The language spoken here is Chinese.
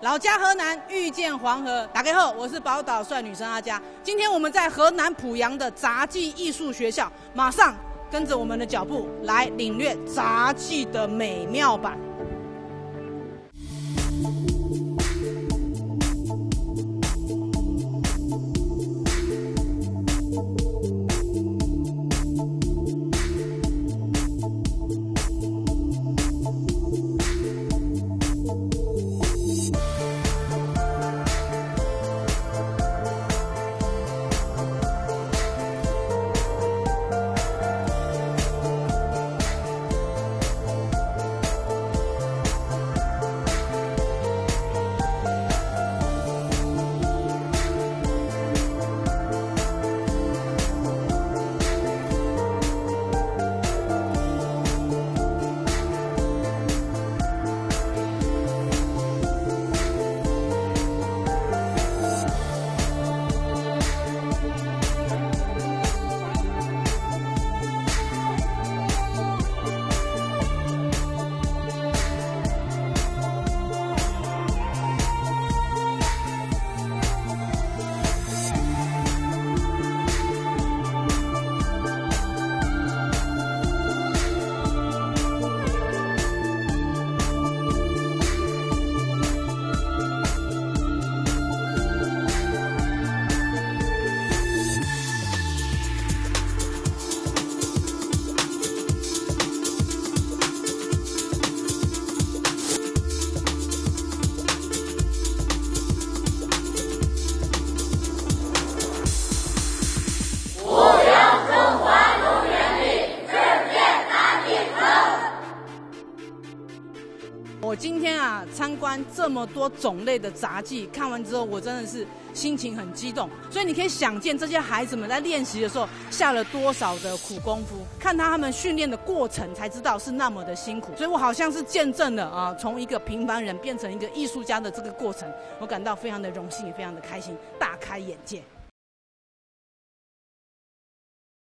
老家河南遇见黄河，打开后，我是宝岛帅女生阿佳。今天我们在河南濮阳的杂技艺术学校，马上跟着我们的脚步来领略杂技的美妙吧。我今天啊参观这么多种类的杂技，看完之后我真的是心情很激动。所以你可以想见这些孩子们在练习的时候下了多少的苦功夫，看他们训练的过程才知道是那么的辛苦。所以我好像是见证了啊从一个平凡人变成一个艺术家的这个过程，我感到非常的荣幸，也非常的开心，大开眼界。